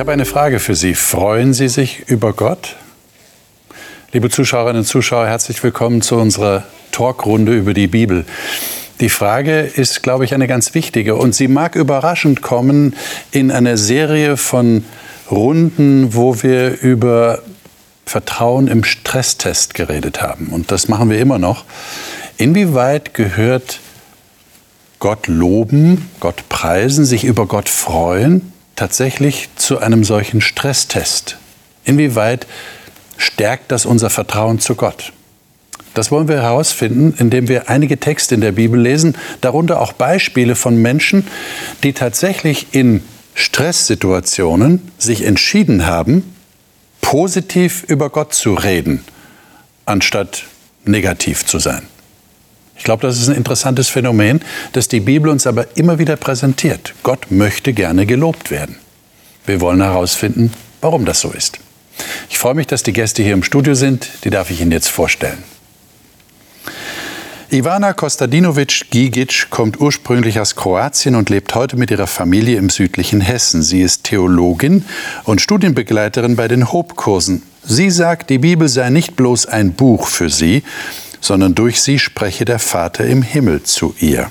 habe eine Frage für Sie. Freuen Sie sich über Gott? Liebe Zuschauerinnen und Zuschauer, herzlich willkommen zu unserer Talkrunde über die Bibel. Die Frage ist, glaube ich, eine ganz wichtige und sie mag überraschend kommen in einer Serie von Runden, wo wir über Vertrauen im Stresstest geredet haben. Und das machen wir immer noch. Inwieweit gehört Gott loben, Gott preisen, sich über Gott freuen, tatsächlich zu einem solchen Stresstest? Inwieweit stärkt das unser Vertrauen zu Gott? Das wollen wir herausfinden, indem wir einige Texte in der Bibel lesen, darunter auch Beispiele von Menschen, die tatsächlich in Stresssituationen sich entschieden haben, positiv über Gott zu reden, anstatt negativ zu sein. Ich glaube, das ist ein interessantes Phänomen, das die Bibel uns aber immer wieder präsentiert. Gott möchte gerne gelobt werden. Wir wollen herausfinden, warum das so ist. Ich freue mich, dass die Gäste hier im Studio sind. Die darf ich Ihnen jetzt vorstellen. Ivana Kostadinovic-Gigic kommt ursprünglich aus Kroatien und lebt heute mit ihrer Familie im südlichen Hessen. Sie ist Theologin und Studienbegleiterin bei den Hope-Kursen. Sie sagt, die Bibel sei nicht bloß ein Buch für sie, sondern durch sie spreche der Vater im Himmel zu ihr.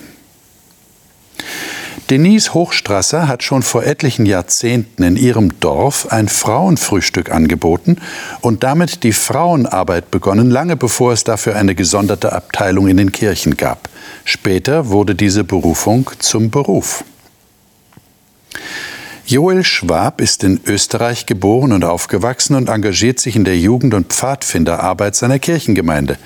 Denise Hochstrasser hat schon vor etlichen Jahrzehnten in ihrem Dorf ein Frauenfrühstück angeboten und damit die Frauenarbeit begonnen, lange bevor es dafür eine gesonderte Abteilung in den Kirchen gab. Später wurde diese Berufung zum Beruf. Joel Schwab ist in Österreich geboren und aufgewachsen und engagiert sich in der Jugend- und Pfadfinderarbeit seiner Kirchengemeinde.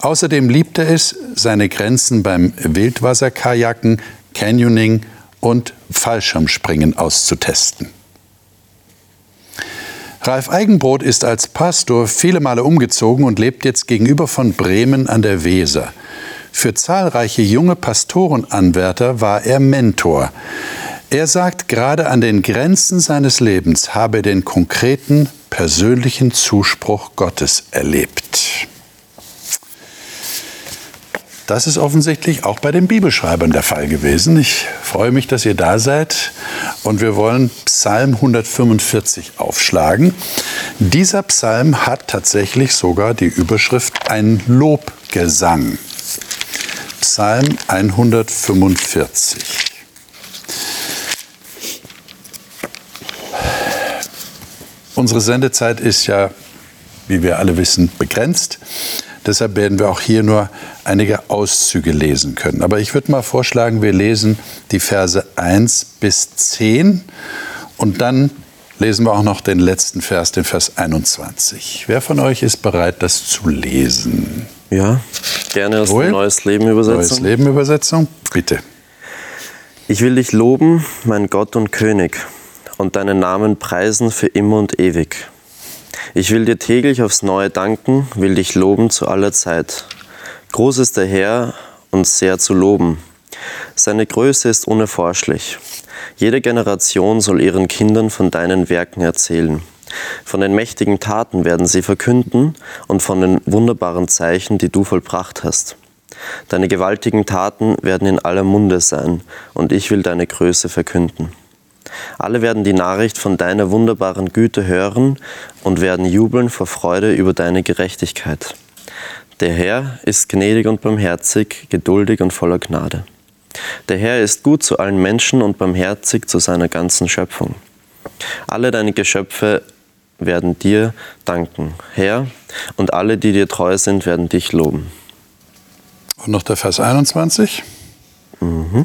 Außerdem liebt er es, seine Grenzen beim Wildwasserkajaken, Canyoning und Fallschirmspringen auszutesten. Ralf Eigenbrot ist als Pastor viele Male umgezogen und lebt jetzt gegenüber von Bremen an der Weser. Für zahlreiche junge Pastorenanwärter war er Mentor. Er sagt, gerade an den Grenzen seines Lebens habe er den konkreten persönlichen Zuspruch Gottes erlebt. Das ist offensichtlich auch bei den Bibelschreibern der Fall gewesen. Ich freue mich, dass ihr da seid und wir wollen Psalm 145 aufschlagen. Dieser Psalm hat tatsächlich sogar die Überschrift ein Lobgesang. Psalm 145. Unsere Sendezeit ist ja, wie wir alle wissen, begrenzt. Deshalb werden wir auch hier nur einige Auszüge lesen können. Aber ich würde mal vorschlagen, wir lesen die Verse 1 bis 10 und dann lesen wir auch noch den letzten Vers, den Vers 21. Wer von euch ist bereit, das zu lesen? Ja, gerne aus der Neues Leben Übersetzung. Neues Leben Übersetzung, bitte. Ich will dich loben, mein Gott und König, und deinen Namen preisen für immer und ewig. Ich will dir täglich aufs Neue danken, will dich loben zu aller Zeit. Groß ist der Herr und sehr zu loben. Seine Größe ist unerforschlich. Jede Generation soll ihren Kindern von deinen Werken erzählen. Von den mächtigen Taten werden sie verkünden und von den wunderbaren Zeichen, die du vollbracht hast. Deine gewaltigen Taten werden in aller Munde sein, und ich will deine Größe verkünden. Alle werden die Nachricht von deiner wunderbaren Güte hören und werden jubeln vor Freude über deine Gerechtigkeit. Der Herr ist gnädig und barmherzig, geduldig und voller Gnade. Der Herr ist gut zu allen Menschen und barmherzig zu seiner ganzen Schöpfung. Alle deine Geschöpfe werden dir danken, Herr, und alle, die dir treu sind, werden dich loben. Und noch der Vers 21. Mhm.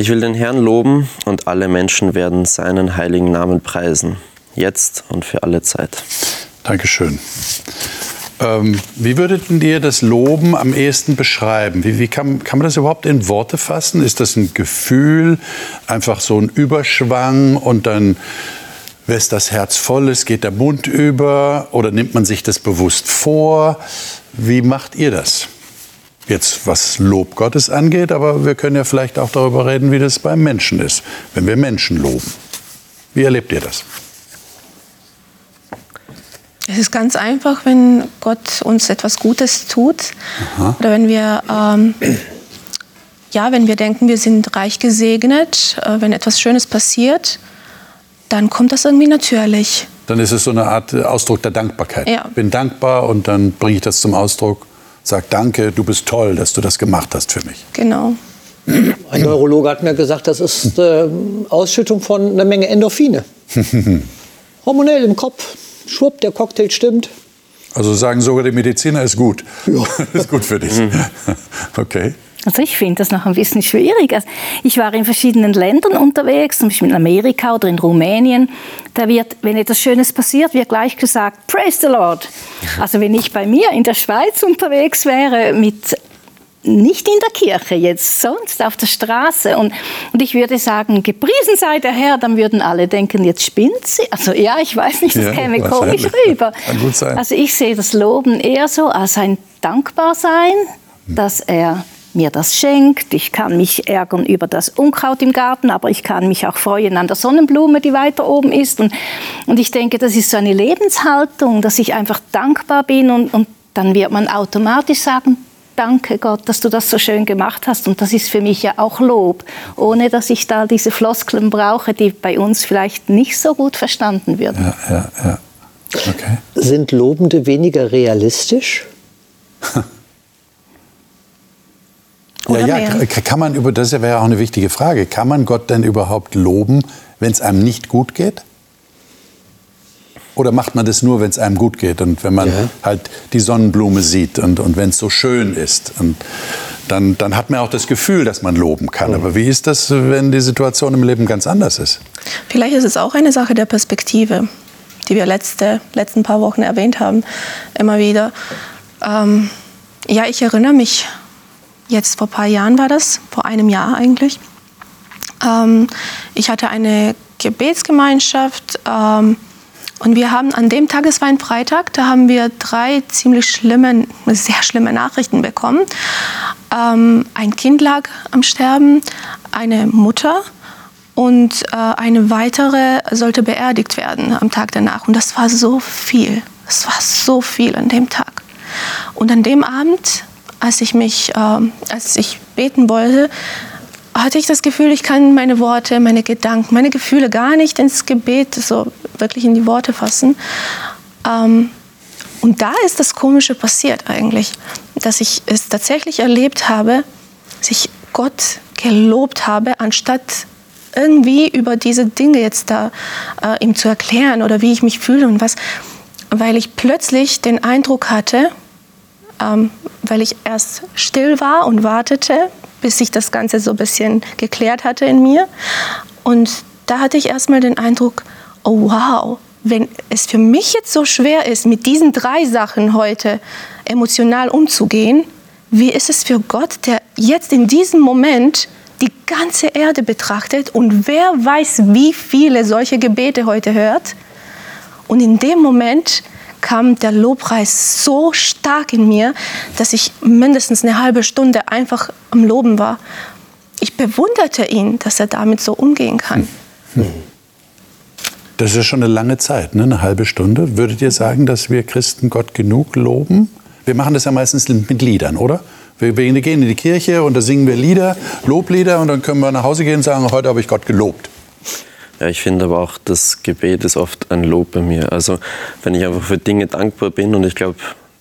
Ich will den Herrn loben und alle Menschen werden seinen heiligen Namen preisen, jetzt und für alle Zeit. Dankeschön. Ähm, wie würdet ihr das Loben am ehesten beschreiben? Wie, wie kann, kann man das überhaupt in Worte fassen? Ist das ein Gefühl, einfach so ein Überschwang und dann lässt das Herz voll ist, geht der Mund über oder nimmt man sich das bewusst vor? Wie macht ihr das? Jetzt was Lob Gottes angeht, aber wir können ja vielleicht auch darüber reden, wie das beim Menschen ist, wenn wir Menschen loben. Wie erlebt ihr das? Es ist ganz einfach, wenn Gott uns etwas Gutes tut Aha. oder wenn wir, ähm, ja, wenn wir denken, wir sind reich gesegnet, äh, wenn etwas Schönes passiert, dann kommt das irgendwie natürlich. Dann ist es so eine Art Ausdruck der Dankbarkeit. Ja. Bin dankbar und dann bringe ich das zum Ausdruck. Sag danke, du bist toll, dass du das gemacht hast für mich. Genau. Ein Neurologe hat mir gesagt, das ist äh, Ausschüttung von einer Menge Endorphine. Hormonell im Kopf. Schwupp, der Cocktail stimmt. Also sagen sogar die Mediziner, ist gut. Ja. ist gut für dich. Okay. Also ich finde das noch ein bisschen schwierig. Also ich war in verschiedenen Ländern unterwegs, zum Beispiel in Amerika oder in Rumänien. Da wird, wenn etwas Schönes passiert, wird gleich gesagt, Praise the Lord. Also wenn ich bei mir in der Schweiz unterwegs wäre mit nicht in der Kirche, jetzt sonst auf der Straße. Und, und ich würde sagen, gepriesen sei der Herr, dann würden alle denken, jetzt spinnt sie. Also ja, ich weiß nicht, das Ja, käme komisch rüber. Also ich sehe das Loben eher so als ein Dankbarsein, dass er mir das schenkt. Ich kann mich ärgern über das Unkraut im Garten, aber ich kann mich auch freuen an der Sonnenblume, die weiter oben ist. Und, und ich denke, das ist so eine Lebenshaltung, dass ich einfach dankbar bin und, und dann wird man automatisch sagen, danke Gott, dass du das so schön gemacht hast. Und das ist für mich ja auch Lob, ohne dass ich da diese Floskeln brauche, die bei uns vielleicht nicht so gut verstanden werden. Ja, ja, ja. Okay. Sind Lobende weniger realistisch? Oder ja, ja, mehr. kann man über, das wäre ja auch eine wichtige Frage, kann man Gott denn überhaupt loben, wenn es einem nicht gut geht? Oder macht man das nur, wenn es einem gut geht und wenn man Ja. halt die Sonnenblume sieht und, und wenn es so schön ist? Und dann, dann hat man auch das Gefühl, dass man loben kann. Aber wie ist das, wenn die Situation im Leben ganz anders ist? Vielleicht ist es auch eine Sache der Perspektive, die wir letzte letzten paar Wochen erwähnt haben, immer wieder. Ähm, ja, ich erinnere mich, jetzt vor ein paar Jahren war das, vor einem Jahr eigentlich. Ähm, ich hatte eine Gebetsgemeinschaft ähm, und wir haben an dem Tag, es war ein Freitag, da haben wir drei ziemlich schlimme, sehr schlimme Nachrichten bekommen. Ähm, ein Kind lag am Sterben, eine Mutter und äh, eine weitere sollte beerdigt werden am Tag danach. Und das war so viel. Das war so viel an dem Tag. Und an dem Abend, als ich mich, ähm, als ich beten wollte, hatte ich das Gefühl, ich kann meine Worte, meine Gedanken, meine Gefühle gar nicht ins Gebet so wirklich in die Worte fassen. Ähm, und da ist das Komische passiert eigentlich, dass ich es tatsächlich erlebt habe, dass ich Gott gelobt habe, anstatt irgendwie über diese Dinge jetzt da äh, ihm zu erklären oder wie ich mich fühle und was, weil ich plötzlich den Eindruck hatte, ähm, weil ich erst still war und wartete, bis sich das Ganze so ein bisschen geklärt hatte in mir. Und da hatte ich erstmal den Eindruck, oh wow, wenn es für mich jetzt so schwer ist, mit diesen drei Sachen heute emotional umzugehen, wie ist es für Gott, der jetzt in diesem Moment die ganze Erde betrachtet und wer weiß, wie viele solche Gebete heute hört? Und in dem Moment kam der Lobpreis so stark in mir, dass ich mindestens eine halbe Stunde einfach am Loben war. Ich bewunderte ihn, dass er damit so umgehen kann. Das ist ja schon eine lange Zeit, ne? eine halbe Stunde. Würdet ihr sagen, dass wir Christen Gott genug loben? Wir machen das ja meistens mit Liedern, oder? Wir gehen in die Kirche und da singen wir Lieder, Loblieder und dann können wir nach Hause gehen und sagen, heute habe ich Gott gelobt. Ja, ich finde aber auch, das Gebet ist oft ein Lob bei mir. Also wenn ich einfach für Dinge dankbar bin und ich glaube,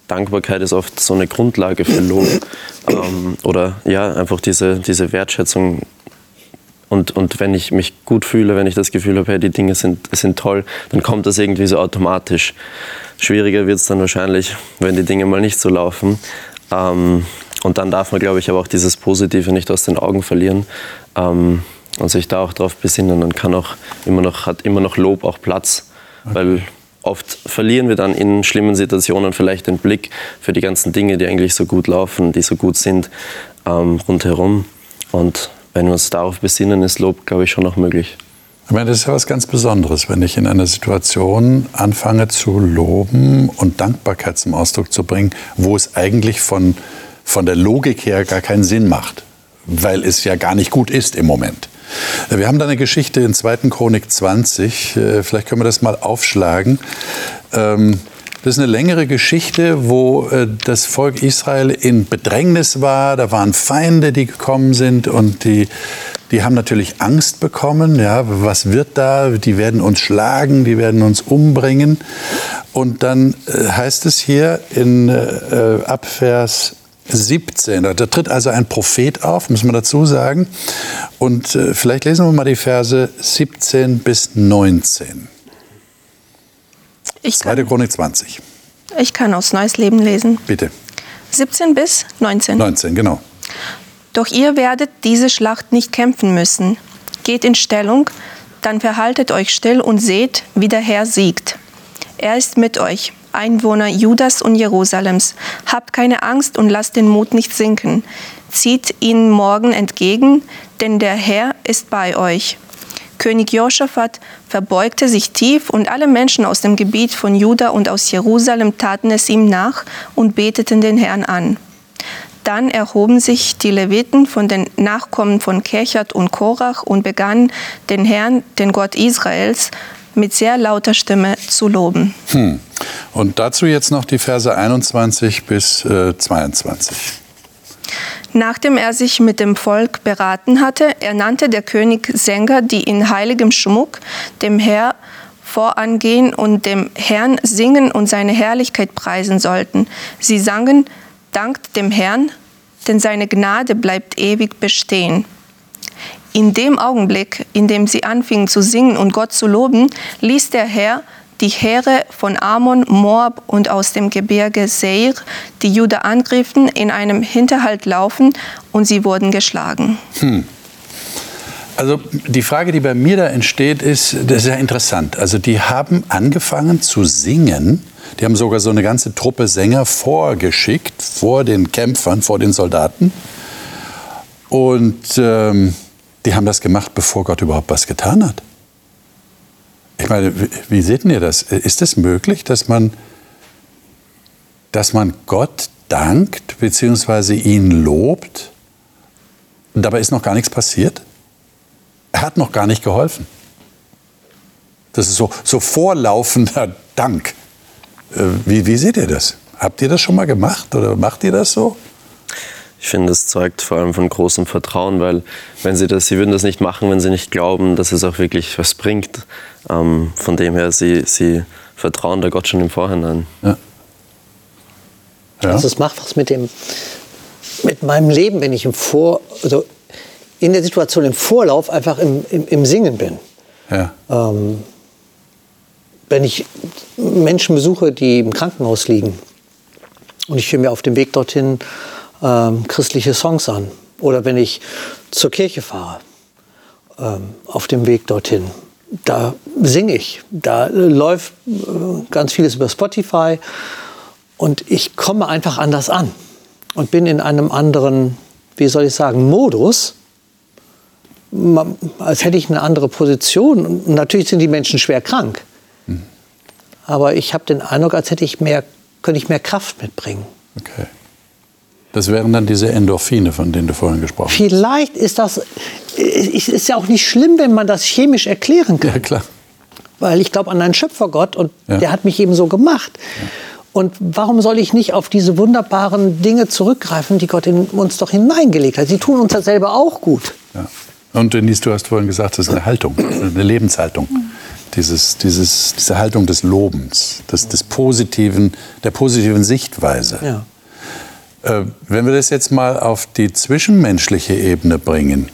Dankbarkeit ist oft so eine Grundlage für Lob. Ähm, oder ja, einfach diese, diese Wertschätzung. Und, und wenn ich mich gut fühle, wenn ich das Gefühl habe, hey, die Dinge sind, sind toll, dann kommt das irgendwie so automatisch. Schwieriger wird es dann wahrscheinlich, wenn die Dinge mal nicht so laufen. Ähm, und dann darf man, glaube ich, aber auch dieses Positive nicht aus den Augen verlieren. Ähm, und sich da auch drauf besinnen, dann kann auch immer noch, hat immer noch Lob auch Platz. Weil oft verlieren wir dann in schlimmen Situationen vielleicht den Blick für die ganzen Dinge, die eigentlich so gut laufen, die so gut sind ähm, rundherum. Und wenn wir uns darauf besinnen, ist Lob, glaube ich, schon noch möglich. Ich meine, das ist ja was ganz Besonderes, wenn ich in einer Situation anfange zu loben und Dankbarkeit zum Ausdruck zu bringen, wo es eigentlich von, von der Logik her gar keinen Sinn macht, weil es ja gar nicht gut ist im Moment. Wir haben da eine Geschichte in 2. Chronik 20, äh, vielleicht können wir das mal aufschlagen. Ähm, Das ist eine längere Geschichte, wo äh, das Volk Israel in Bedrängnis war. Da waren Feinde, die gekommen sind und die Die haben natürlich Angst bekommen. Ja, was wird da? Die werden uns schlagen, die werden uns umbringen. Und dann äh, heißt es hier in äh, Abvers 17. Da tritt also ein Prophet auf, muss man dazu sagen. Und äh, vielleicht lesen wir mal die Verse 17 bis 19. Ich Zweite kann, Chronik 20. ich kann aus Neues Leben lesen. Bitte. 17 bis 19. 19, genau. Doch ihr werdet diese Schlacht nicht kämpfen müssen. Geht in Stellung, dann verhaltet euch still und seht, wie der Herr siegt. Er ist mit euch, Einwohner Judas und Jerusalems. Habt keine Angst und lasst den Mut nicht sinken. Zieht ihn morgen entgegen, denn der Herr ist bei euch. König Josaphat verbeugte sich tief und alle Menschen aus dem Gebiet von Juda und aus Jerusalem taten es ihm nach und beteten den Herrn an. Dann erhoben sich die Leviten von den Nachkommen von Kechat und Korach und begannen den Herrn, den Gott Israels, mit sehr lauter Stimme zu loben. Hm. Und dazu jetzt noch die Verse 21 bis äh, 22. Nachdem er sich mit dem Volk beraten hatte, ernannte der König Sänger, die in heiligem Schmuck dem Herr vorangehen und dem Herrn singen und seine Herrlichkeit preisen sollten. Sie sangen, dankt dem Herrn, denn seine Gnade bleibt ewig bestehen. In dem Augenblick, in dem sie anfingen zu singen und Gott zu loben, ließ der Herr die Heere von Ammon, Moab und aus dem Gebirge Seir, die Juda angriffen, in einem Hinterhalt laufen und sie wurden geschlagen. Hm. Also die Frage, die bei mir da entsteht, ist, ist ja interessant. Also die haben angefangen zu singen. Die haben sogar so eine ganze Truppe Sänger vorgeschickt, vor den Kämpfern, vor den Soldaten. Und ähm, die haben das gemacht, bevor Gott überhaupt was getan hat. Ich meine, wie, seht ihr das? Ist es möglich, dass man, dass man Gott dankt bzw. ihn lobt? Und dabei ist noch gar nichts passiert? Er hat noch gar nicht geholfen. Das ist so, so vorlaufender Dank. Äh, Wie, wie seht ihr das? Habt ihr das schon mal gemacht oder macht ihr das so? Ich finde, das zeugt vor allem von großem Vertrauen, weil wenn sie das, sie würden das nicht machen, wenn sie nicht glauben, dass es auch wirklich was bringt. Ähm, von dem her, sie, sie vertrauen da Gott schon im Vorhinein. Ja. Ja. Also es macht was mit dem, mit meinem Leben, wenn ich im Vor, also in der Situation im Vorlauf einfach im, im, im Singen bin. ja. Ähm, wenn ich Menschen besuche, die im Krankenhaus liegen und ich höre mir auf dem Weg dorthin ähm, christliche Songs an oder wenn ich zur Kirche fahre ähm, auf dem Weg dorthin, da singe ich, da äh, läuft äh, ganz vieles über Spotify und ich komme einfach anders an und bin in einem anderen, wie soll ich sagen, Modus, als hätte ich eine andere Position. Und natürlich sind die Menschen schwer krank. Aber ich habe den Eindruck, als hätte ich mehr, könnte ich mehr Kraft mitbringen. Okay. Das wären dann diese Endorphine, von denen du vorhin gesprochen hast. Vielleicht ist das, es ist ja auch nicht schlimm, wenn man das chemisch erklären kann. Ja, klar. Weil ich glaube an einen Schöpfergott und Ja. der hat mich eben so gemacht. Und warum soll ich nicht auf diese wunderbaren Dinge zurückgreifen, die Gott in uns doch hineingelegt hat? Sie tun uns ja selber auch gut. Ja. Und Denise, du hast vorhin gesagt, das ist eine Haltung, eine Lebenshaltung. Dieses, dieses, diese Haltung des Lobens, des, des positiven, der positiven Sichtweise. Ja. Äh, wenn wir das jetzt mal auf die zwischenmenschliche Ebene bringen,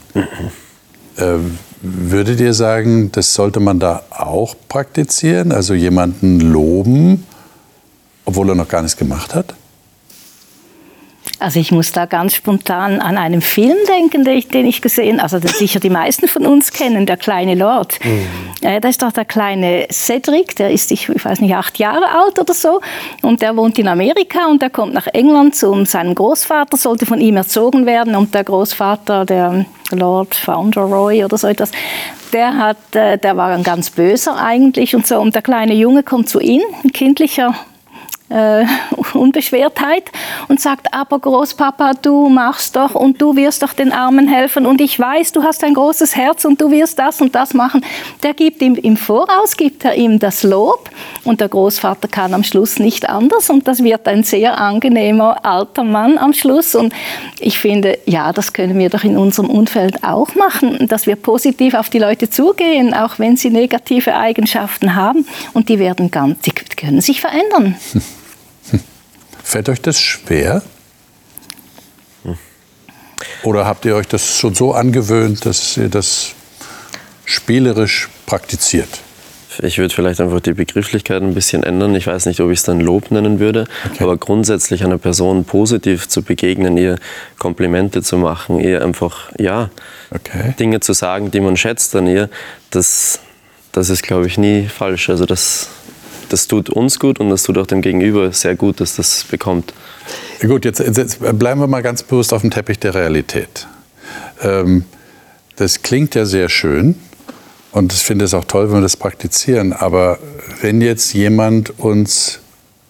äh, würdet ihr sagen, das sollte man da auch praktizieren? Also jemanden loben, obwohl er noch gar nichts gemacht hat? Also ich muss da ganz spontan an einen Film denken, den ich, den ich gesehen also den sicher die meisten von uns kennen, Der kleine Lord. Äh, da ist doch der kleine Cedric, der ist, ich weiß nicht, acht Jahre alt oder so. Und der wohnt in Amerika und der kommt nach England zu seinem Großvater, sollte von ihm erzogen werden. Und der Großvater, der Lord Fauntleroy oder so etwas, der, hat, äh, der war ein ganz böser eigentlich und so. Und der kleine Junge kommt zu ihm, ein kindlicher äh, Unbeschwertheit und sagt, aber Großpapa, du machst doch und du wirst doch den Armen helfen und ich weiß, du hast ein großes Herz und du wirst das und das machen. Der gibt ihm im Voraus, gibt er ihm das Lob und der Großvater kann am Schluss nicht anders und das wird ein sehr angenehmer alter Mann am Schluss und ich finde, ja, das können wir doch in unserem Umfeld auch machen, dass wir positiv auf die Leute zugehen, auch wenn sie negative Eigenschaften haben und die werden ganz, die können sich verändern. Fällt euch das schwer? Oder habt ihr euch das schon so angewöhnt, dass ihr das spielerisch praktiziert? Ich würde vielleicht einfach die Begrifflichkeit ein bisschen ändern. Ich weiß nicht, ob ich es dann Lob nennen würde, okay. aber grundsätzlich einer Person positiv zu begegnen, ihr Komplimente zu machen, ihr einfach, ja, okay. Dinge zu sagen, die man schätzt an ihr, das, das ist, glaube ich, nie falsch. Also das, das tut uns gut und das tut auch dem Gegenüber sehr gut, dass das bekommt. Gut, jetzt, jetzt bleiben wir mal ganz bewusst auf dem Teppich der Realität. Ähm, das klingt ja sehr schön und ich finde es auch toll, wenn wir das praktizieren. Aber wenn jetzt jemand uns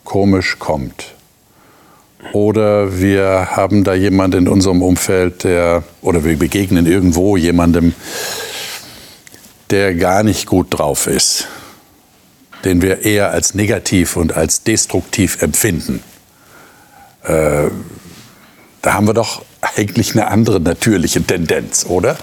komisch kommt oder wir haben da jemanden in unserem Umfeld, der oder wir begegnen irgendwo jemandem, der gar nicht gut drauf ist den wir eher als negativ und als destruktiv empfinden. Äh, da haben wir doch eigentlich eine andere natürliche Tendenz, oder?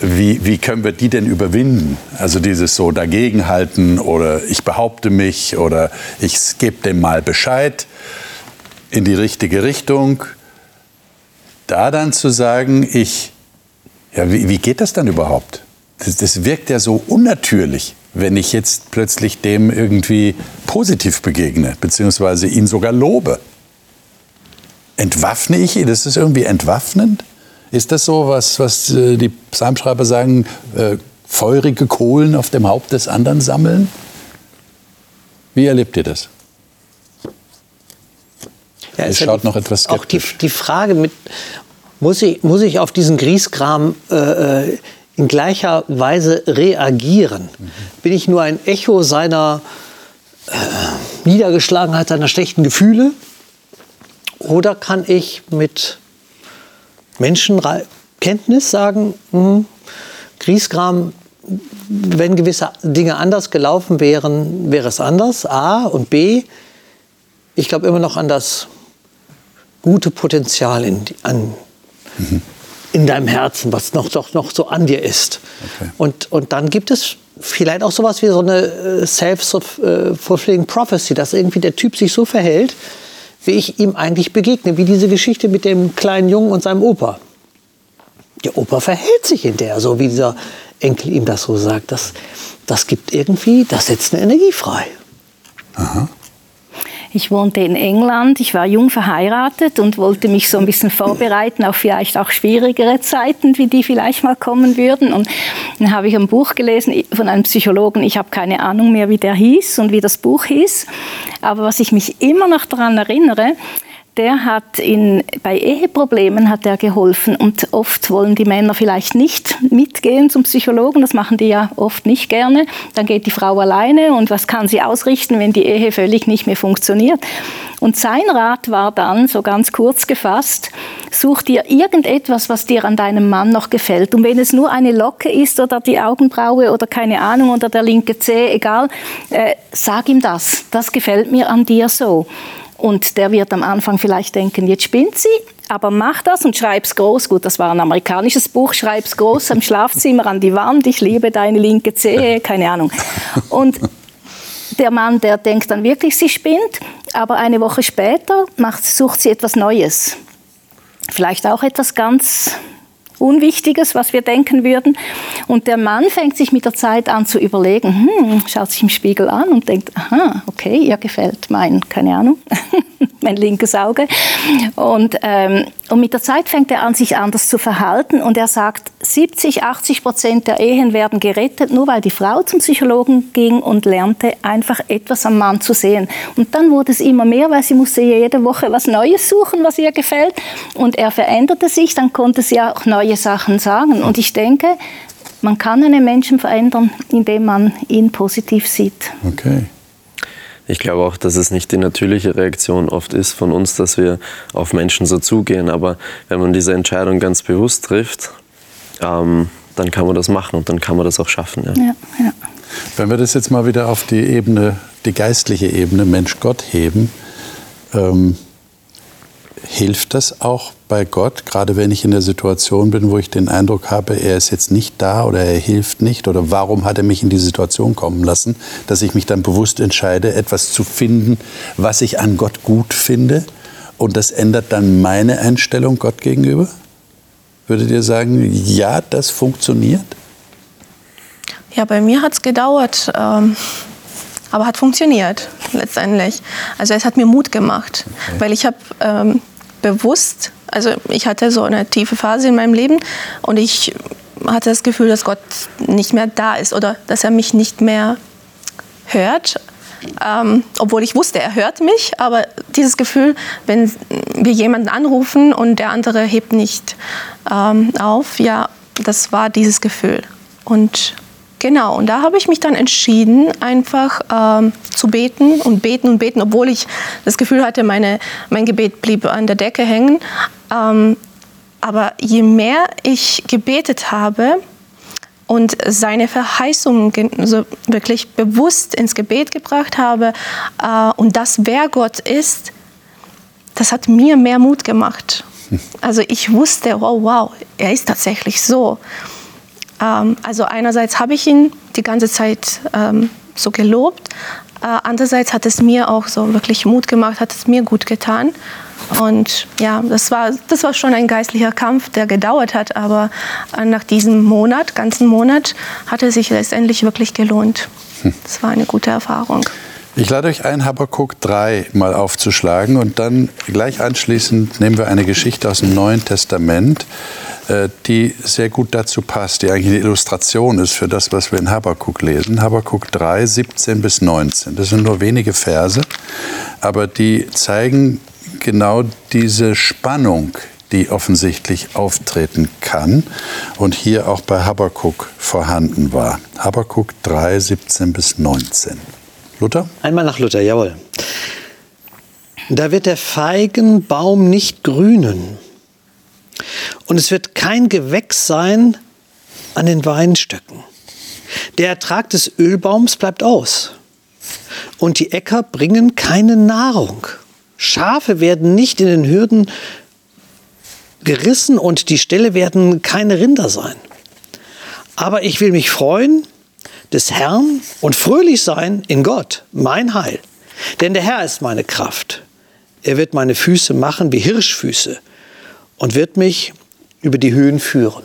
Wie, wie können wir die denn überwinden? Also dieses so dagegenhalten oder ich behaupte mich oder ich gebe dem mal Bescheid in die richtige Richtung. Da dann zu sagen, ich, ja, wie, wie geht das dann überhaupt? Das, das wirkt ja so unnatürlich wenn ich jetzt plötzlich dem irgendwie positiv begegne, beziehungsweise ihn sogar lobe? Entwaffne ich ihn? Das ist irgendwie entwaffnend? Ist das so, was, was äh, die Psalmschreiber sagen, äh, feurige Kohlen auf dem Haupt des anderen sammeln? Wie erlebt ihr das? Ja, es schaut die, noch etwas skeptisch. Auch die, die Frage mit, muss ich, muss ich auf diesen Grießkram äh, äh in gleicher Weise reagieren? Bin ich nur ein Echo seiner äh, Niedergeschlagenheit, seiner schlechten Gefühle? Oder kann ich mit Menschenkenntnis sagen, mh, Griesgram, wenn gewisse Dinge anders gelaufen wären, wäre es anders, A. Und B, ich glaube immer noch an das gute Potenzial in, an, mhm in deinem Herzen, was noch, doch noch so an dir ist. Okay. Und, und dann gibt es vielleicht auch sowas wie so eine äh, self-fulfilling prophecy, dass irgendwie der Typ sich so verhält, wie ich ihm eigentlich begegne, wie diese Geschichte mit dem kleinen Jungen und seinem Opa. Der Opa verhält sich in der, so wie dieser Enkel ihm das so sagt. Das, das gibt irgendwie, das setzt eine Energie frei. Aha. Ich wohnte in England, ich war jung verheiratet und wollte mich so ein bisschen vorbereiten auf vielleicht auch schwierigere Zeiten, wie die vielleicht mal kommen würden. Und dann habe ich ein Buch gelesen von einem Psychologen. Ich habe keine Ahnung mehr, wie der hieß und wie das Buch hieß. Aber was ich mich immer noch daran erinnere, der hat in, bei Eheproblemen hat er geholfen und oft wollen die Männer vielleicht nicht mitgehen zum Psychologen, das machen die ja oft nicht gerne. Dann geht die Frau alleine und was kann sie ausrichten, wenn die Ehe völlig nicht mehr funktioniert? Und sein Rat war dann, so ganz kurz gefasst, such dir irgendetwas, was dir an deinem Mann noch gefällt. Und wenn es nur eine Locke ist oder die Augenbraue oder keine Ahnung oder der linke Zeh, egal, äh, sag ihm das. Das gefällt mir an dir so. Und der wird am Anfang vielleicht denken, jetzt spinnt sie, aber mach das und schreib's groß. Gut, das war ein amerikanisches Buch, schreib's groß am Schlafzimmer an die Wand, ich liebe deine linke Zehe, keine Ahnung. Und der Mann, der denkt dann wirklich, sie spinnt, aber eine Woche später macht, sucht sie etwas Neues. Vielleicht auch etwas ganz Unwichtiges, was wir denken würden. Und der Mann fängt sich mit der Zeit an zu überlegen, hm, schaut sich im Spiegel an und denkt, aha, okay, ihr gefällt mein, keine Ahnung, mein linkes Auge. Und, ähm, und mit der Zeit fängt er an, sich anders zu verhalten und er sagt, 70, 80 Prozent der Ehen werden gerettet, nur weil die Frau zum Psychologen ging und lernte, einfach etwas am Mann zu sehen. Und dann wurde es immer mehr, weil sie musste jede Woche was Neues suchen, was ihr gefällt. Und er veränderte sich, dann konnte sie auch neue neue Sachen sagen. Und ich denke, man kann einen Menschen verändern, indem man ihn positiv sieht. Okay. Ich glaube auch, dass es nicht die natürliche Reaktion oft ist von uns, dass wir auf Menschen so zugehen. Aber wenn man diese Entscheidung ganz bewusst trifft, ähm, dann kann man das machen und dann kann man das auch schaffen. Ja. Ja, ja. Wenn wir das jetzt mal wieder auf die Ebene, die geistliche Ebene Mensch-Gott heben, ähm, hilft das auch bei Gott, gerade wenn ich in der Situation bin, wo ich den Eindruck habe, er ist jetzt nicht da oder er hilft nicht oder warum hat er mich in die Situation kommen lassen, dass ich mich dann bewusst entscheide, etwas zu finden, was ich an Gott gut finde und das ändert dann meine Einstellung Gott gegenüber? Würdet ihr sagen, ja, das funktioniert? Ja, bei mir hat es gedauert, ähm, aber hat funktioniert letztendlich. Also es hat mir Mut gemacht, okay. weil ich habe ähm, bewusst, also ich hatte so eine tiefe Phase in meinem Leben und ich hatte das Gefühl, dass Gott nicht mehr da ist oder dass er mich nicht mehr hört. Ähm, obwohl ich wusste, er hört mich, aber dieses Gefühl, wenn wir jemanden anrufen und der andere hebt nicht ähm, auf, ja, das war dieses Gefühl. Und Genau, und da habe ich mich dann entschieden, einfach ähm, zu beten und beten und beten, obwohl ich das Gefühl hatte, meine, mein Gebet blieb an der Decke hängen. Ähm, aber je mehr ich gebetet habe und seine Verheißungen so wirklich bewusst ins Gebet gebracht habe äh, und das, wer Gott ist, das hat mir mehr Mut gemacht. Also ich wusste, wow, wow, er ist tatsächlich so. Ähm, also einerseits habe ich ihn die ganze Zeit ähm, so gelobt, äh, andererseits hat es mir auch so wirklich Mut gemacht, hat es mir gut getan. Und ja, das war, das war schon ein geistlicher Kampf, der gedauert hat, aber äh, nach diesem Monat, ganzen Monat, hat es sich letztendlich wirklich gelohnt. Hm. Das war eine gute Erfahrung. Ich lade euch ein, Habakkuk 3 mal aufzuschlagen und dann gleich anschließend nehmen wir eine Geschichte aus dem Neuen Testament, äh, die sehr gut dazu passt, die eigentlich eine Illustration ist für das, was wir in Habakkuk lesen. Habakkuk 3, 17 bis 19. Das sind nur wenige Verse, aber die zeigen genau diese Spannung, die offensichtlich auftreten kann und hier auch bei Habakkuk vorhanden war. Habakkuk 3, 17 bis 19. Luther? Einmal nach Luther, jawohl. Da wird der Feigenbaum nicht grünen. Und es wird kein Gewächs sein an den Weinstöcken. Der Ertrag des Ölbaums bleibt aus. Und die Äcker bringen keine Nahrung. Schafe werden nicht in den Hürden gerissen und die Ställe werden keine Rinder sein. Aber ich will mich freuen des Herrn und fröhlich sein in Gott, mein Heil. Denn der Herr ist meine Kraft. Er wird meine Füße machen wie Hirschfüße und wird mich über die Höhen führen.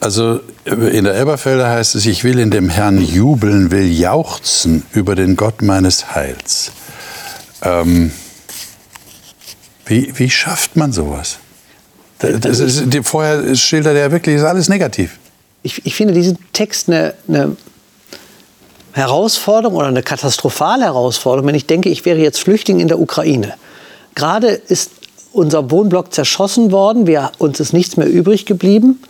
Also in der Elberfelder heißt es, ich will in dem Herrn jubeln, will jauchzen über den Gott meines Heils. Ähm, wie, wie schafft man sowas? Das ist, vorher schildert er wirklich, ist alles negativ ich, ich finde diesen Text eine, eine Herausforderung oder eine katastrophale Herausforderung, wenn ich denke, ich wäre jetzt Flüchtling in der Ukraine. Gerade ist unser Wohnblock zerschossen worden, wir, uns ist nichts mehr übrig geblieben.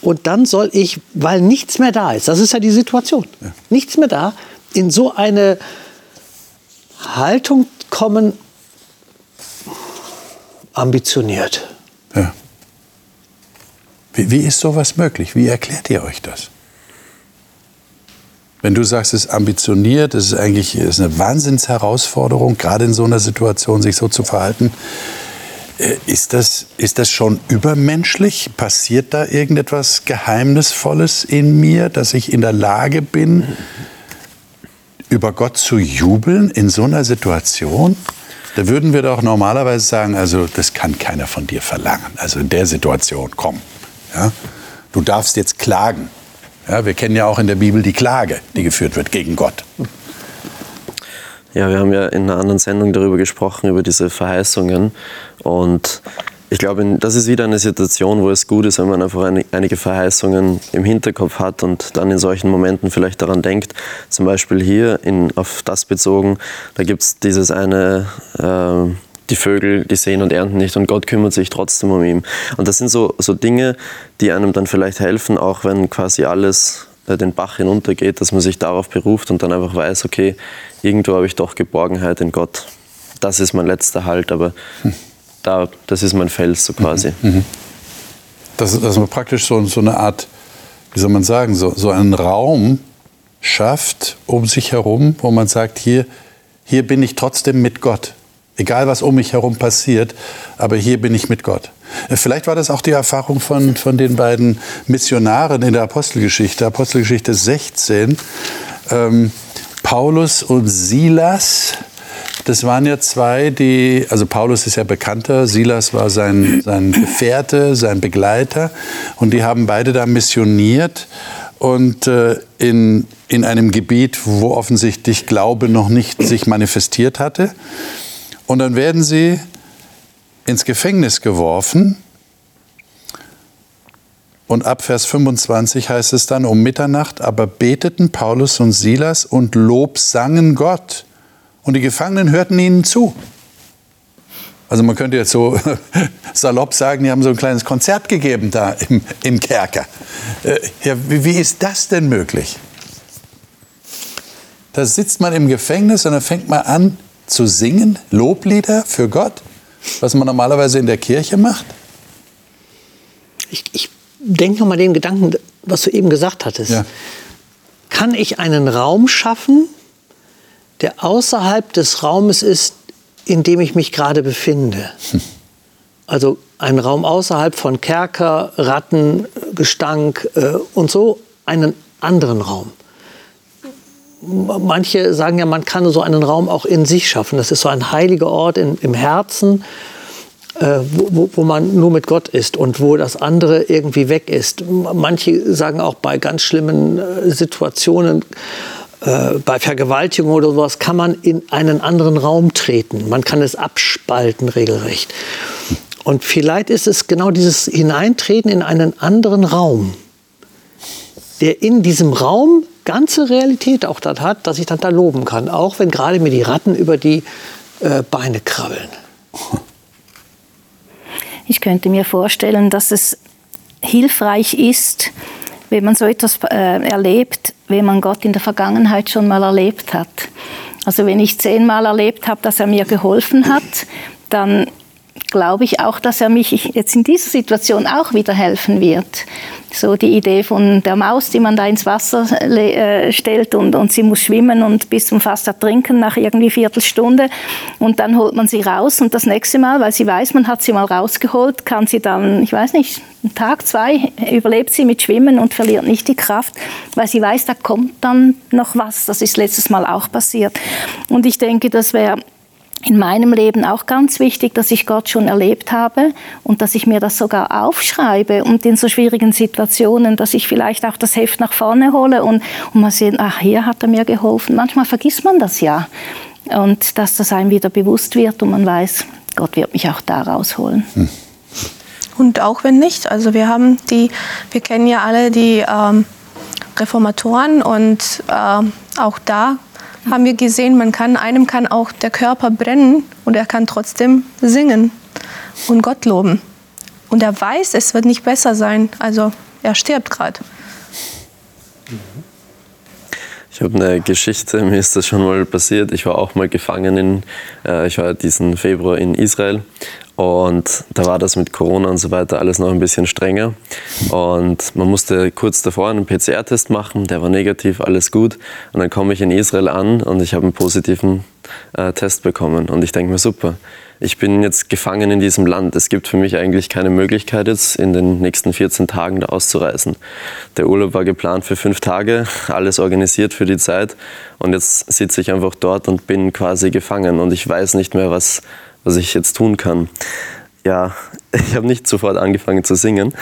Und dann soll ich, weil nichts mehr da ist, das ist ja die Situation, ja. nichts mehr da, in so eine Haltung kommen, ambitioniert. Ja. Wie, wie ist sowas möglich? Wie erklärt ihr euch das? Wenn du sagst, es ist ambitioniert, es ist eigentlich es ist eine Wahnsinnsherausforderung, gerade in so einer Situation sich so zu verhalten, äh, ist das, ist das schon übermenschlich? Passiert da irgendetwas Geheimnisvolles in mir, dass ich in der Lage bin, über Gott zu jubeln in so einer Situation? Da würden wir doch normalerweise sagen, also das kann keiner von dir verlangen. Also in der Situation, komm, ja? Du darfst jetzt klagen. Ja, wir kennen ja auch in der Bibel die Klage, die geführt wird gegen Gott. Ja, wir haben ja in einer anderen Sendung darüber gesprochen, über diese Verheißungen. Und ich glaube, das ist wieder eine Situation, wo es gut ist, wenn man einfach einige Verheißungen im Hinterkopf hat und dann in solchen Momenten vielleicht daran denkt. Zum Beispiel hier in, auf das bezogen, da gibt es dieses eine. Äh, die Vögel, die sehen und ernten nicht und Gott kümmert sich trotzdem um ihn. Und das sind so, so Dinge, die einem dann vielleicht helfen, auch wenn quasi alles äh, den Bach hinuntergeht, dass man sich darauf beruft und dann einfach weiß, okay, irgendwo habe ich doch Geborgenheit in Gott. Das ist mein letzter Halt, aber da, das ist mein Fels so quasi. Mhm. mhm. Dass, dass man praktisch so, so eine Art, wie soll man sagen, so, so einen Raum schafft um sich herum, wo man sagt, hier, hier bin ich trotzdem mit Gott. Egal, was um mich herum passiert, aber hier bin ich mit Gott. Äh, vielleicht war das auch die Erfahrung von, von den beiden Missionaren in der Apostelgeschichte, Apostelgeschichte 16. Ähm, Paulus und Silas, das waren ja zwei, die, also Paulus ist ja bekannter, Silas war sein, sein Gefährte, sein Begleiter und die haben beide da missioniert und äh, in, in einem Gebiet, wo offensichtlich Glaube noch nicht sich manifestiert hatte. Und dann werden sie ins Gefängnis geworfen. Und ab Vers 25 heißt es dann, um Mitternacht aber beteten Paulus und Silas und Lob sangen Gott. Und die Gefangenen hörten ihnen zu. Also man könnte jetzt so salopp sagen, die haben so ein kleines Konzert gegeben da im, im Kerker. Äh, ja, wie, wie ist das denn möglich? Da sitzt man im Gefängnis und dann fängt man an, zu singen, Loblieder für Gott, was man normalerweise in der Kirche macht? Ich, ich denke nochmal den Gedanken, was du eben gesagt hattest. Ja. Kann ich einen Raum schaffen, der außerhalb des Raumes ist, in dem ich mich gerade befinde? Hm. Also ein Raum außerhalb von Kerker, Ratten, Gestank äh, und so, einen anderen Raum manche sagen ja, man kann so einen Raum auch in sich schaffen. Das ist so ein heiliger Ort in, im Herzen, äh, wo, wo, man nur mit Gott ist und wo das andere irgendwie weg ist. Manche sagen auch bei ganz schlimmen äh, Situationen, äh, bei Vergewaltigung oder sowas, kann man in einen anderen Raum treten. Man kann es abspalten regelrecht. Und vielleicht ist es genau dieses Hineintreten in einen anderen Raum, der in diesem Raum ganze Realität auch das hat, dass ich dann da loben kann, auch wenn gerade mir die Ratten über die äh, Beine krabbeln. Ich könnte mir vorstellen, dass es hilfreich ist, wenn man so etwas äh, erlebt, wenn man Gott in der Vergangenheit schon mal erlebt hat. Also wenn ich zehnmal erlebt habe, dass er mir geholfen hat, dann glaube ich auch, dass er mich jetzt in dieser Situation auch wieder helfen wird. So die Idee von der Maus, die man da ins Wasser äh, stellt und, und sie muss schwimmen und bis zum fast ertrinken nach irgendwie Viertelstunde und dann holt man sie raus und das nächste Mal, weil sie weiß, man hat sie mal rausgeholt, kann sie dann, ich weiß nicht, einen Tag, zwei überlebt sie mit Schwimmen und verliert nicht die Kraft, weil sie weiß, da kommt dann noch was. Das ist letztes Mal auch passiert. Und ich denke, das wäre in meinem Leben auch ganz wichtig, dass ich Gott schon erlebt habe und dass ich mir das sogar aufschreibe und in so schwierigen Situationen, dass ich vielleicht auch das Heft nach vorne hole und, und mal sehen, ach, hier hat er mir geholfen. Manchmal vergisst man das ja und dass das einem wieder bewusst wird und man weiß, Gott wird mich auch da rausholen. Hm. Und auch wenn nicht, also wir haben die, wir kennen ja alle die ähm, Reformatoren und äh, auch da haben wir gesehen, man kann, einem kann auch der Körper brennen und er kann trotzdem singen und Gott loben. Und er weiß, es wird nicht besser sein. Also er stirbt gerade. Ich habe eine Geschichte, mir ist das schon mal passiert. Ich war auch mal gefangen in, äh, ich war diesen Februar in Israel und da war das mit Corona und so weiter alles noch ein bisschen strenger. Und man musste kurz davor einen PCR-Test machen, der war negativ, alles gut. Und dann komme ich in Israel an und ich habe einen positiven äh, Test bekommen. Und ich denke mir, super, ich bin jetzt gefangen in diesem Land. Es gibt für mich eigentlich keine Möglichkeit, jetzt in den nächsten 14 Tagen da auszureisen. Der Urlaub war geplant für fünf Tage, alles organisiert für die Zeit. Und jetzt sitze ich einfach dort und bin quasi gefangen. Und ich weiß nicht mehr, was was ich jetzt tun kann. Ja, ich habe nicht sofort angefangen zu singen.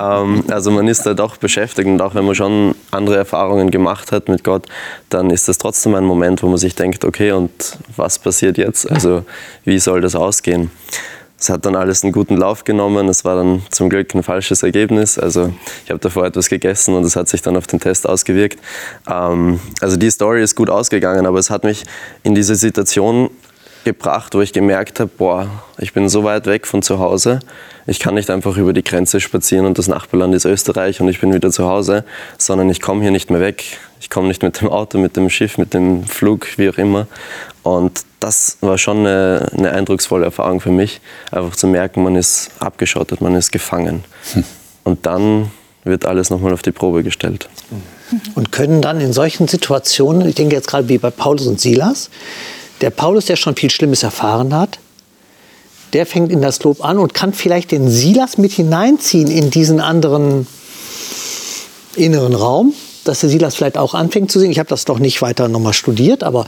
Ähm, also man ist da doch beschäftigt und auch wenn man schon andere Erfahrungen gemacht hat mit Gott, dann ist das trotzdem ein Moment, wo man sich denkt, okay, und was passiert jetzt? Also wie soll das ausgehen? Es hat dann alles einen guten Lauf genommen. Es war dann zum Glück ein falsches Ergebnis. Also ich habe davor etwas gegessen und es hat sich dann auf den Test ausgewirkt. Ähm, also die Story ist gut ausgegangen, aber es hat mich in diese Situation gebracht, wo ich gemerkt habe, boah, ich bin so weit weg von zu Hause, ich kann nicht einfach über die Grenze spazieren und das Nachbarland ist Österreich und ich bin wieder zu Hause, sondern ich komme hier nicht mehr weg. Ich komme nicht mit dem Auto, mit dem Schiff, mit dem Flug, wie auch immer. Und das war schon eine, eine eindrucksvolle Erfahrung für mich, einfach zu merken, man ist abgeschottet, man ist gefangen. Hm. Und dann wird alles nochmal auf die Probe gestellt. Und können dann in solchen Situationen, ich denke jetzt gerade wie bei Paulus und Silas, der Paulus, der schon viel Schlimmes erfahren hat, der fängt in das Lob an und kann vielleicht den Silas mit hineinziehen in diesen anderen inneren Raum, dass der Silas vielleicht auch anfängt zu singen. Ich habe das noch nicht weiter nochmal studiert, aber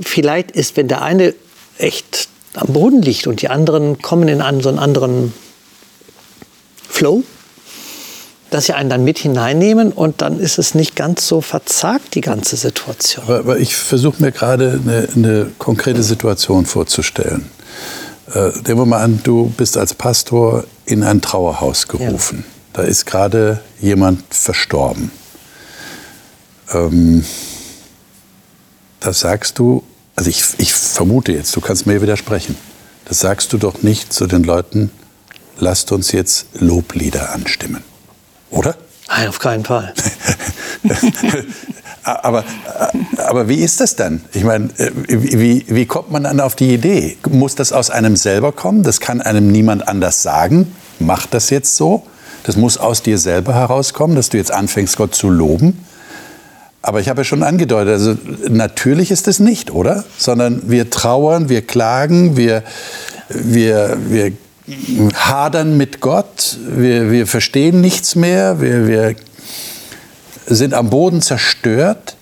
vielleicht ist, wenn der eine echt am Boden liegt und die anderen kommen in einen, so einen anderen Flow, dass sie einen dann mit hineinnehmen und dann ist es nicht ganz so verzagt, die ganze Situation. Aber, aber ich versuche mir gerade eine, eine, konkrete Situation vorzustellen. Äh, nehmen wir mal an, du bist als Pastor in ein Trauerhaus gerufen. Ja. Da ist gerade jemand verstorben. Ähm, da sagst du, also ich, ich vermute jetzt, du kannst mir widersprechen, das sagst du doch nicht zu den Leuten, lasst uns jetzt Loblieder anstimmen. Oder? Nein, auf keinen Fall. aber, aber wie ist das dann? Ich meine, wie, wie kommt man dann auf die Idee? Muss das aus einem selber kommen? Das kann einem niemand anders sagen. Mach das jetzt so. Das muss aus dir selber herauskommen, dass du jetzt anfängst, Gott zu loben. Aber ich habe ja schon angedeutet, also natürlich ist es nicht, oder? Sondern wir trauern, wir klagen, wir, wir, wir hadern mit Gott, wir, wir verstehen nichts mehr, wir, wir sind am Boden zerstört.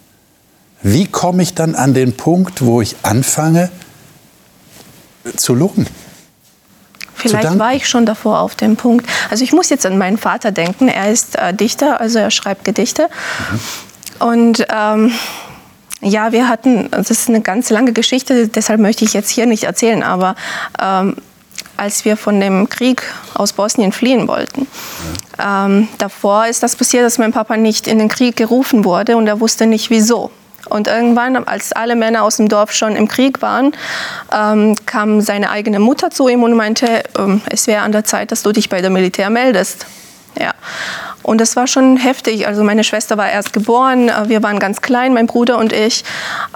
Wie komme ich dann an den Punkt, wo ich anfange zu loben? Vielleicht war ich schon davor auf dem Punkt. Also ich muss jetzt an meinen Vater denken. Er ist äh, Dichter, also er schreibt Gedichte. Mhm. Und ähm, ja, wir hatten, das ist eine ganz lange Geschichte, deshalb möchte ich jetzt hier nicht erzählen, aber ähm, als wir von dem Krieg aus Bosnien fliehen wollten. Ja. Ähm, davor ist das passiert, dass mein Papa nicht in den Krieg gerufen wurde und er wusste nicht wieso. Und irgendwann, als alle Männer aus dem Dorf schon im Krieg waren, ähm, kam seine eigene Mutter zu ihm und meinte, ähm, es wäre an der Zeit, dass du dich bei der Militär meldest. Ja. Und das war schon heftig. Also meine Schwester war erst geboren, äh, wir waren ganz klein, mein Bruder und ich.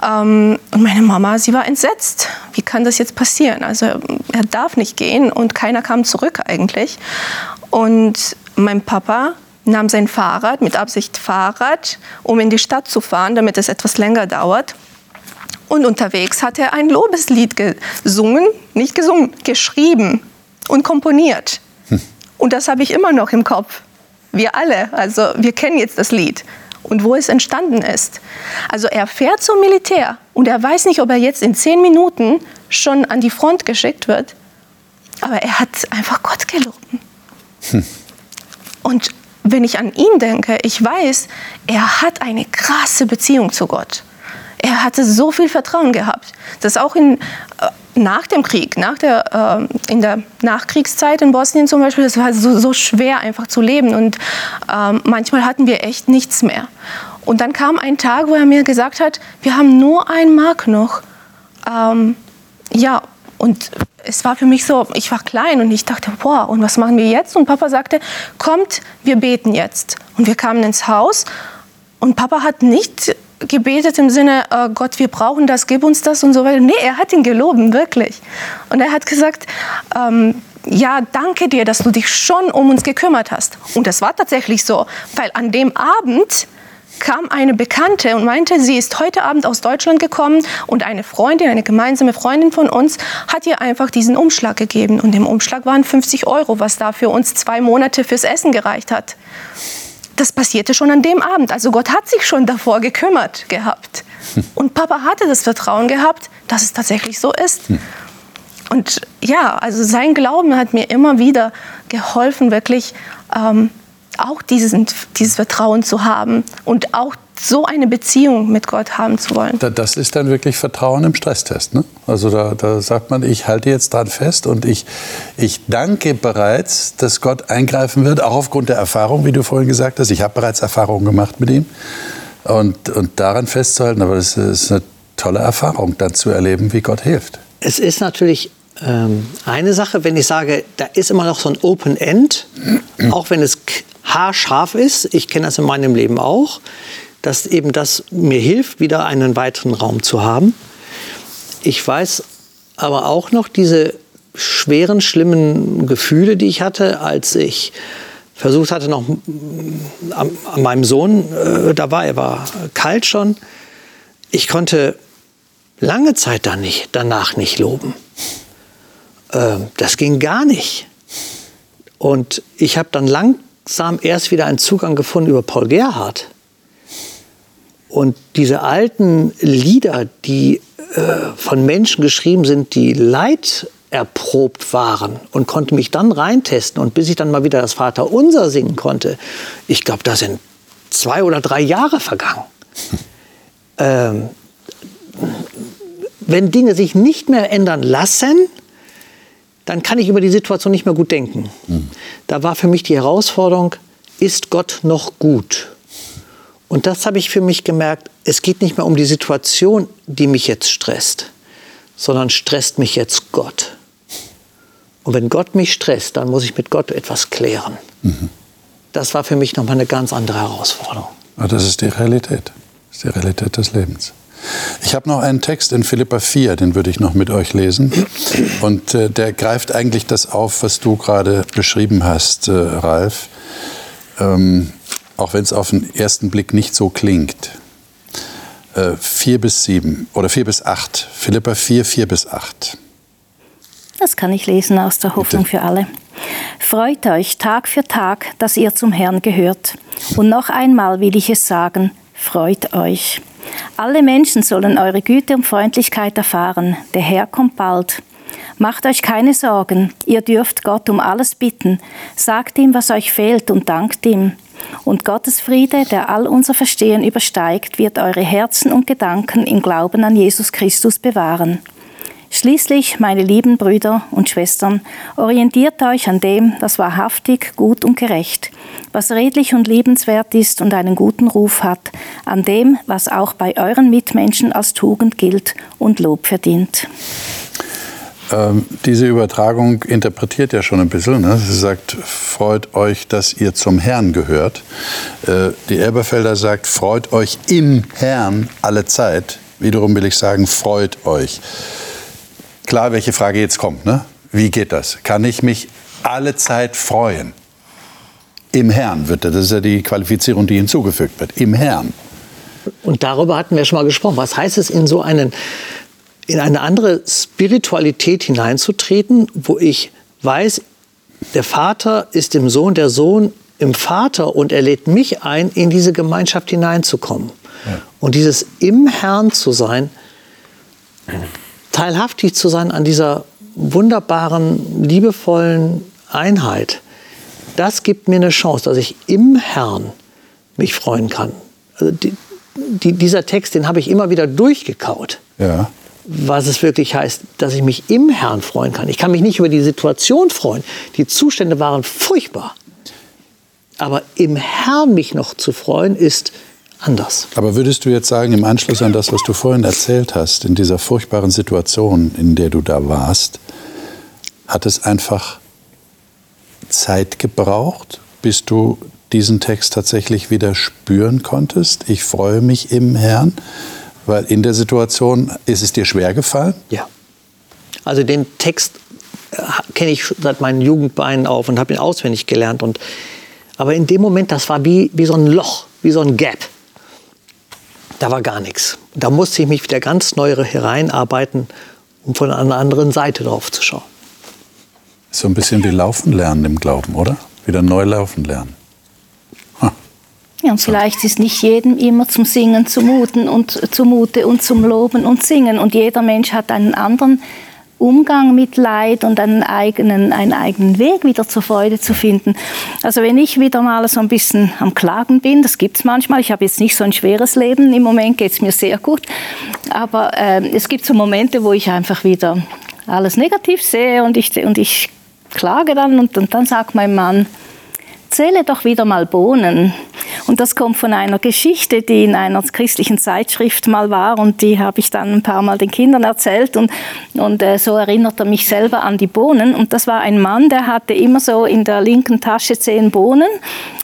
Ähm, und meine Mama, sie war entsetzt. Wie kann das jetzt passieren? Also er darf nicht gehen und keiner kam zurück eigentlich. Und mein Papa nahm sein Fahrrad, mit Absicht Fahrrad, um in die Stadt zu fahren, damit es etwas länger dauert. Und unterwegs hat er ein Lobeslied gesungen, nicht gesungen, geschrieben und komponiert. Und das habe ich immer noch im Kopf. Wir alle, also wir kennen jetzt das Lied und wo es entstanden ist. Also er fährt zum Militär und er weiß nicht, ob er jetzt in zehn Minuten schon an die Front geschickt wird. Aber er hat einfach Gott gelobt. Hm. Und wenn ich an ihn denke, ich weiß, er hat eine krasse Beziehung zu Gott. Er hatte so viel Vertrauen gehabt, dass auch in nach dem Krieg, nach der, äh, in der Nachkriegszeit in Bosnien zum Beispiel, das war so, so schwer einfach zu leben und äh, manchmal hatten wir echt nichts mehr. Und dann kam ein Tag, wo er mir gesagt hat, wir haben nur ein Mark noch. Ähm, ja, und es war für mich so, ich war klein und ich dachte, boah, und was machen wir jetzt? Und Papa sagte, kommt, wir beten jetzt. Und wir kamen ins Haus und Papa hat nicht gebetet im Sinne, äh, Gott, wir brauchen das, gib uns das und so weiter. Nee, er hat ihn geloben, wirklich. Und er hat gesagt, ähm, ja, danke dir, dass du dich schon um uns gekümmert hast. Und das war tatsächlich so, weil an dem Abend kam eine Bekannte und meinte, sie ist heute Abend aus Deutschland gekommen und eine Freundin, eine gemeinsame Freundin von uns, hat ihr einfach diesen Umschlag gegeben. Und im Umschlag waren 50 Euro, was da für uns zwei Monate fürs Essen gereicht hat das passierte schon an dem Abend. Also Gott hat sich schon davor gekümmert gehabt. Hm. Und Papa hatte das Vertrauen gehabt, dass es tatsächlich so ist. Hm. Und ja, also sein Glauben hat mir immer wieder geholfen, wirklich ähm, auch diesen, dieses Vertrauen zu haben und auch so eine Beziehung mit Gott haben zu wollen. Das ist dann wirklich Vertrauen im Stresstest. Ne? Also da, da sagt man, ich halte jetzt dran fest und ich, ich danke bereits, dass Gott eingreifen wird, auch aufgrund der Erfahrung, wie du vorhin gesagt hast. Ich habe bereits Erfahrungen gemacht mit ihm und, und daran festzuhalten. Aber das ist eine tolle Erfahrung, dann zu erleben, wie Gott hilft. Es ist natürlich ähm, eine Sache, wenn ich sage, da ist immer noch so ein Open End, auch wenn es haarscharf ist. Ich kenne das in meinem Leben auch, dass eben das mir hilft, wieder einen weiteren Raum zu haben. Ich weiß aber auch noch diese schweren, schlimmen Gefühle, die ich hatte, als ich versucht hatte, noch an, an meinem Sohn, äh, da war er war kalt schon. Ich konnte lange Zeit dann nicht, danach nicht loben. Äh, das ging gar nicht. Und ich habe dann langsam erst wieder einen Zugang gefunden über Paul Gerhardt. Und diese alten Lieder, die äh, von Menschen geschrieben sind, die Leid erprobt waren und konnte mich dann reintesten. Und bis ich dann mal wieder das Vaterunser singen konnte, ich glaube, da sind zwei oder drei Jahre vergangen. Ähm, wenn Dinge sich nicht mehr ändern lassen, dann kann ich über die Situation nicht mehr gut denken. Mhm. Da war für mich die Herausforderung, ist Gott noch gut? Und das habe ich für mich gemerkt, es geht nicht mehr um die Situation, die mich jetzt stresst, sondern stresst mich jetzt Gott. Und wenn Gott mich stresst, dann muss ich mit Gott etwas klären. Mhm. Das war für mich nochmal eine ganz andere Herausforderung. Aber das ist die Realität. Das ist die Realität des Lebens. Ich habe noch einen Text in Philippa 4, den würde ich noch mit euch lesen. Und äh, der greift eigentlich das auf, was du gerade beschrieben hast, äh, Ralf. Ähm, auch wenn es auf den ersten Blick nicht so klingt. Äh, 4 bis 7 oder 4 bis 8. Philippa 4, 4 bis 8. Das kann ich lesen aus der Hoffnung für alle. Freut euch Tag für Tag, dass ihr zum Herrn gehört. Und noch einmal will ich es sagen, freut euch. Alle Menschen sollen eure Güte und Freundlichkeit erfahren. Der Herr kommt bald. Macht euch keine Sorgen, ihr dürft Gott um alles bitten. Sagt ihm, was euch fehlt und dankt ihm. Und Gottes Friede, der all unser Verstehen übersteigt, wird eure Herzen und Gedanken im Glauben an Jesus Christus bewahren. Schließlich, meine lieben Brüder und Schwestern, orientiert euch an dem, was wahrhaftig, gut und gerecht, was redlich und liebenswert ist und einen guten Ruf hat, an dem, was auch bei euren Mitmenschen als Tugend gilt und Lob verdient. Ähm, diese Übertragung interpretiert ja schon ein bisschen. Ne? Sie sagt, freut euch, dass ihr zum Herrn gehört. Äh, die Elberfelder sagt, freut euch im Herrn alle Zeit. Wiederum will ich sagen, freut euch klar, welche Frage jetzt kommt. Ne? Wie geht das? Kann ich mich alle Zeit freuen? Im Herrn wird das. Das ist ja die Qualifizierung, die hinzugefügt wird. Im Herrn. Und darüber hatten wir schon mal gesprochen. Was heißt es, in so einen, in eine andere Spiritualität hineinzutreten, wo ich weiß, der Vater ist im Sohn, der Sohn im Vater und er lädt mich ein, in diese Gemeinschaft hineinzukommen. Ja. Und dieses im Herrn zu sein, teilhaftig zu sein an dieser wunderbaren, liebevollen Einheit, das gibt mir eine Chance, dass ich im Herrn mich freuen kann. Also die, die, dieser Text, den habe ich immer wieder durchgekaut. Ja. Was es wirklich heißt, dass ich mich im Herrn freuen kann. Ich kann mich nicht über die Situation freuen. Die Zustände waren furchtbar. Aber im Herrn mich noch zu freuen, ist anders. Aber würdest du jetzt sagen, im Anschluss an das, was du vorhin erzählt hast, in dieser furchtbaren Situation, in der du da warst, hat es einfach Zeit gebraucht, bis du diesen Text tatsächlich wieder spüren konntest? Ich freue mich im Herrn, weil in der Situation ist es dir schwer gefallen? Ja. Also den Text äh, kenne ich seit meinen Jugendbeinen auf und habe ihn auswendig gelernt. Und, aber in dem Moment, das war wie, wie so ein Loch, wie so ein Gap da war gar nichts. Da musste ich mich wieder ganz neu hereinarbeiten, um von einer anderen Seite drauf zu schauen. So ein bisschen wie Laufen lernen im Glauben, oder? Wieder neu laufen lernen. Ja, und vielleicht ist nicht jedem immer zum Singen zumuten und zumute und zum Loben und Singen. Und jeder Mensch hat einen anderen Umgang mit Leid und einen eigenen, einen eigenen Weg wieder zur Freude zu finden. Also wenn ich wieder mal so ein bisschen am Klagen bin, das gibt es manchmal, ich habe jetzt nicht so ein schweres Leben, im Moment geht es mir sehr gut, aber äh, es gibt so Momente, wo ich einfach wieder alles negativ sehe und ich, und ich klage dann und, und dann sagt mein Mann, zähle doch wieder mal Bohnen. Und das kommt von einer Geschichte, die in einer christlichen Zeitschrift mal war und die habe ich dann ein paar Mal den Kindern erzählt und, und äh, so erinnert er mich selber an die Bohnen. Und das war ein Mann, der hatte immer so in der linken Tasche zehn Bohnen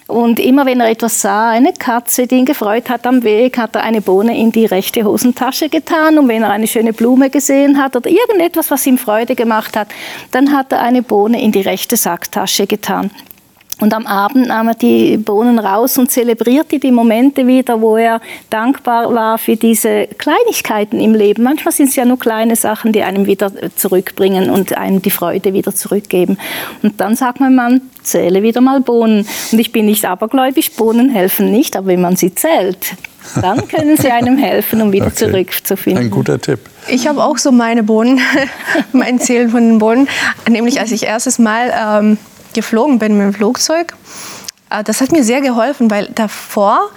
und immer wenn er etwas sah, eine Katze, die ihn gefreut hat am Weg, hat er eine Bohne in die rechte Hosentasche getan. Und wenn er eine schöne Blume gesehen hat oder irgendetwas, was ihm Freude gemacht hat, dann hat er eine Bohne in die rechte Sacktasche getan. Und am Abend nahm er die Bohnen raus und zelebrierte die Momente wieder, wo er dankbar war für diese Kleinigkeiten im Leben. Manchmal sind es ja nur kleine Sachen, die einem wieder zurückbringen und einem die Freude wieder zurückgeben. Und dann sagt mein Mann, zähle wieder mal Bohnen. Und ich bin nicht abergläubisch, Bohnen helfen nicht, aber wenn man sie zählt, dann können sie einem helfen, um wieder okay. zurückzufinden. Ein guter Tipp. Ich habe auch so meine Bohnen, mein Zählen von den Bohnen. Nämlich als ich erstes Mal ähm, geflogen bin mit dem Flugzeug. Äh, das hat mir sehr geholfen, weil davor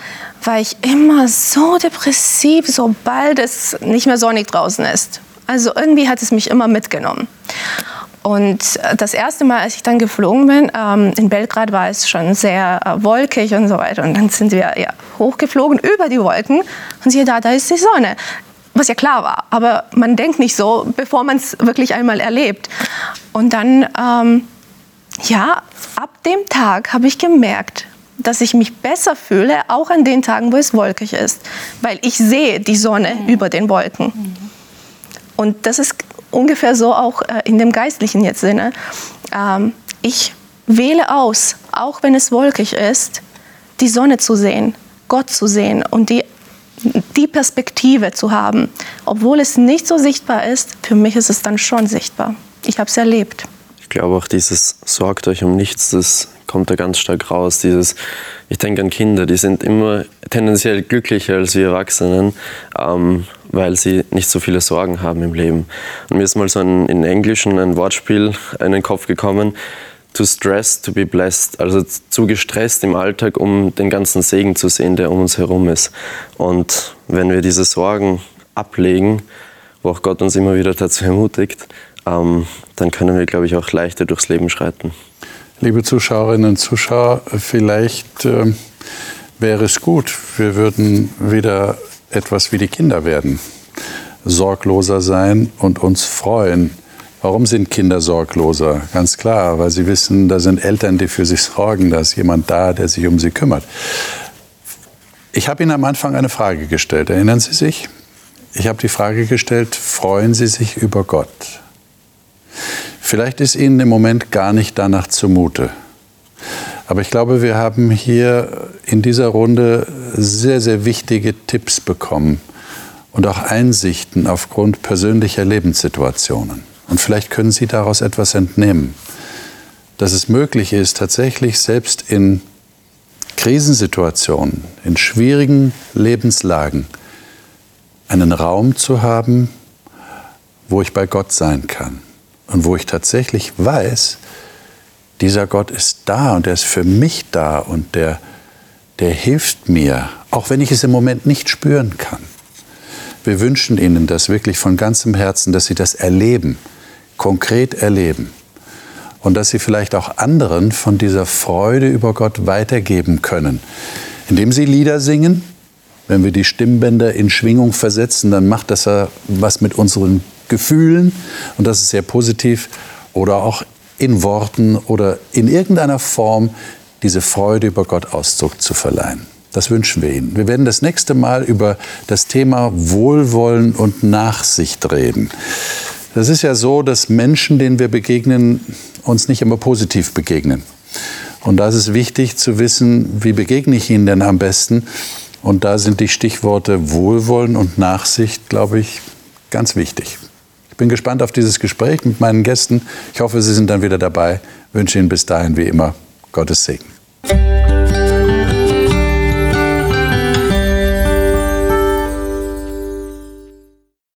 war ich immer so depressiv, sobald es nicht mehr sonnig draußen ist. Also irgendwie hat es mich immer mitgenommen. Und äh, das erste Mal, als ich dann geflogen bin, ähm, in Belgrad war es schon sehr äh, wolkig und so weiter. Und dann sind wir ja, hochgeflogen über die Wolken und siehe da, da ist die Sonne. Was ja klar war, aber man denkt nicht so, bevor man es wirklich einmal erlebt. Und dann ähm, ja, ab dem Tag habe ich gemerkt, dass ich mich besser fühle, auch an den Tagen, wo es wolkig ist, weil ich sehe die Sonne mhm. über den Wolken. Mhm. Und das ist ungefähr so auch äh, in dem geistlichen jetzt Sinne. Ähm, ich wähle aus, auch wenn es wolkig ist, die Sonne zu sehen, Gott zu sehen und die, die Perspektive zu haben. Obwohl es nicht so sichtbar ist, für mich ist es dann schon sichtbar. Ich habe es erlebt glaube auch dieses sorgt euch um nichts, das kommt da ganz stark raus. Dieses, ich denke an Kinder, die sind immer tendenziell glücklicher als wir Erwachsenen, ähm, weil sie nicht so viele Sorgen haben im Leben. Und mir ist mal so ein, in Englischen ein Wortspiel in den Kopf gekommen, to stress, to be blessed, also zu gestresst im Alltag, um den ganzen Segen zu sehen, der um uns herum ist. Und wenn wir diese Sorgen ablegen, wo auch Gott uns immer wieder dazu ermutigt, ähm, dann können wir, glaube ich, auch leichter durchs Leben schreiten. Liebe Zuschauerinnen und Zuschauer, vielleicht äh, wäre es gut, wir würden wieder etwas wie die Kinder werden, sorgloser sein und uns freuen. Warum sind Kinder sorgloser? Ganz klar, weil sie wissen, da sind Eltern, die für sich sorgen, da ist jemand da, der sich um sie kümmert. Ich habe Ihnen am Anfang eine Frage gestellt. Erinnern Sie sich? Ich habe die Frage gestellt, freuen Sie sich über Gott? Vielleicht ist Ihnen im Moment gar nicht danach zumute. Aber ich glaube, wir haben hier in dieser Runde sehr, sehr wichtige Tipps bekommen und auch Einsichten aufgrund persönlicher Lebenssituationen. Und vielleicht können Sie daraus etwas entnehmen, dass es möglich ist, tatsächlich selbst in Krisensituationen, in schwierigen Lebenslagen einen Raum zu haben, wo ich bei Gott sein kann und wo ich tatsächlich weiß, dieser Gott ist da und er ist für mich da und der, der hilft mir, auch wenn ich es im Moment nicht spüren kann. Wir wünschen Ihnen das wirklich von ganzem Herzen, dass Sie das erleben, konkret erleben und dass Sie vielleicht auch anderen von dieser Freude über Gott weitergeben können, indem Sie Lieder singen. Wenn wir die Stimmbänder in Schwingung versetzen, dann macht das ja was mit unseren Gefühlen und das ist sehr positiv oder auch in Worten oder in irgendeiner Form diese Freude über Gott Ausdruck zu verleihen. Das wünschen wir Ihnen. Wir werden das nächste Mal über das Thema Wohlwollen und Nachsicht reden. Das ist ja so, dass Menschen, denen wir begegnen, uns nicht immer positiv begegnen. Und da ist es wichtig zu wissen, wie begegne ich ihnen denn am besten. Und da sind die Stichworte Wohlwollen und Nachsicht, glaube ich, ganz wichtig. Ich bin gespannt auf dieses Gespräch mit meinen Gästen. Ich hoffe, Sie sind dann wieder dabei. Ich wünsche Ihnen bis dahin wie immer Gottes Segen.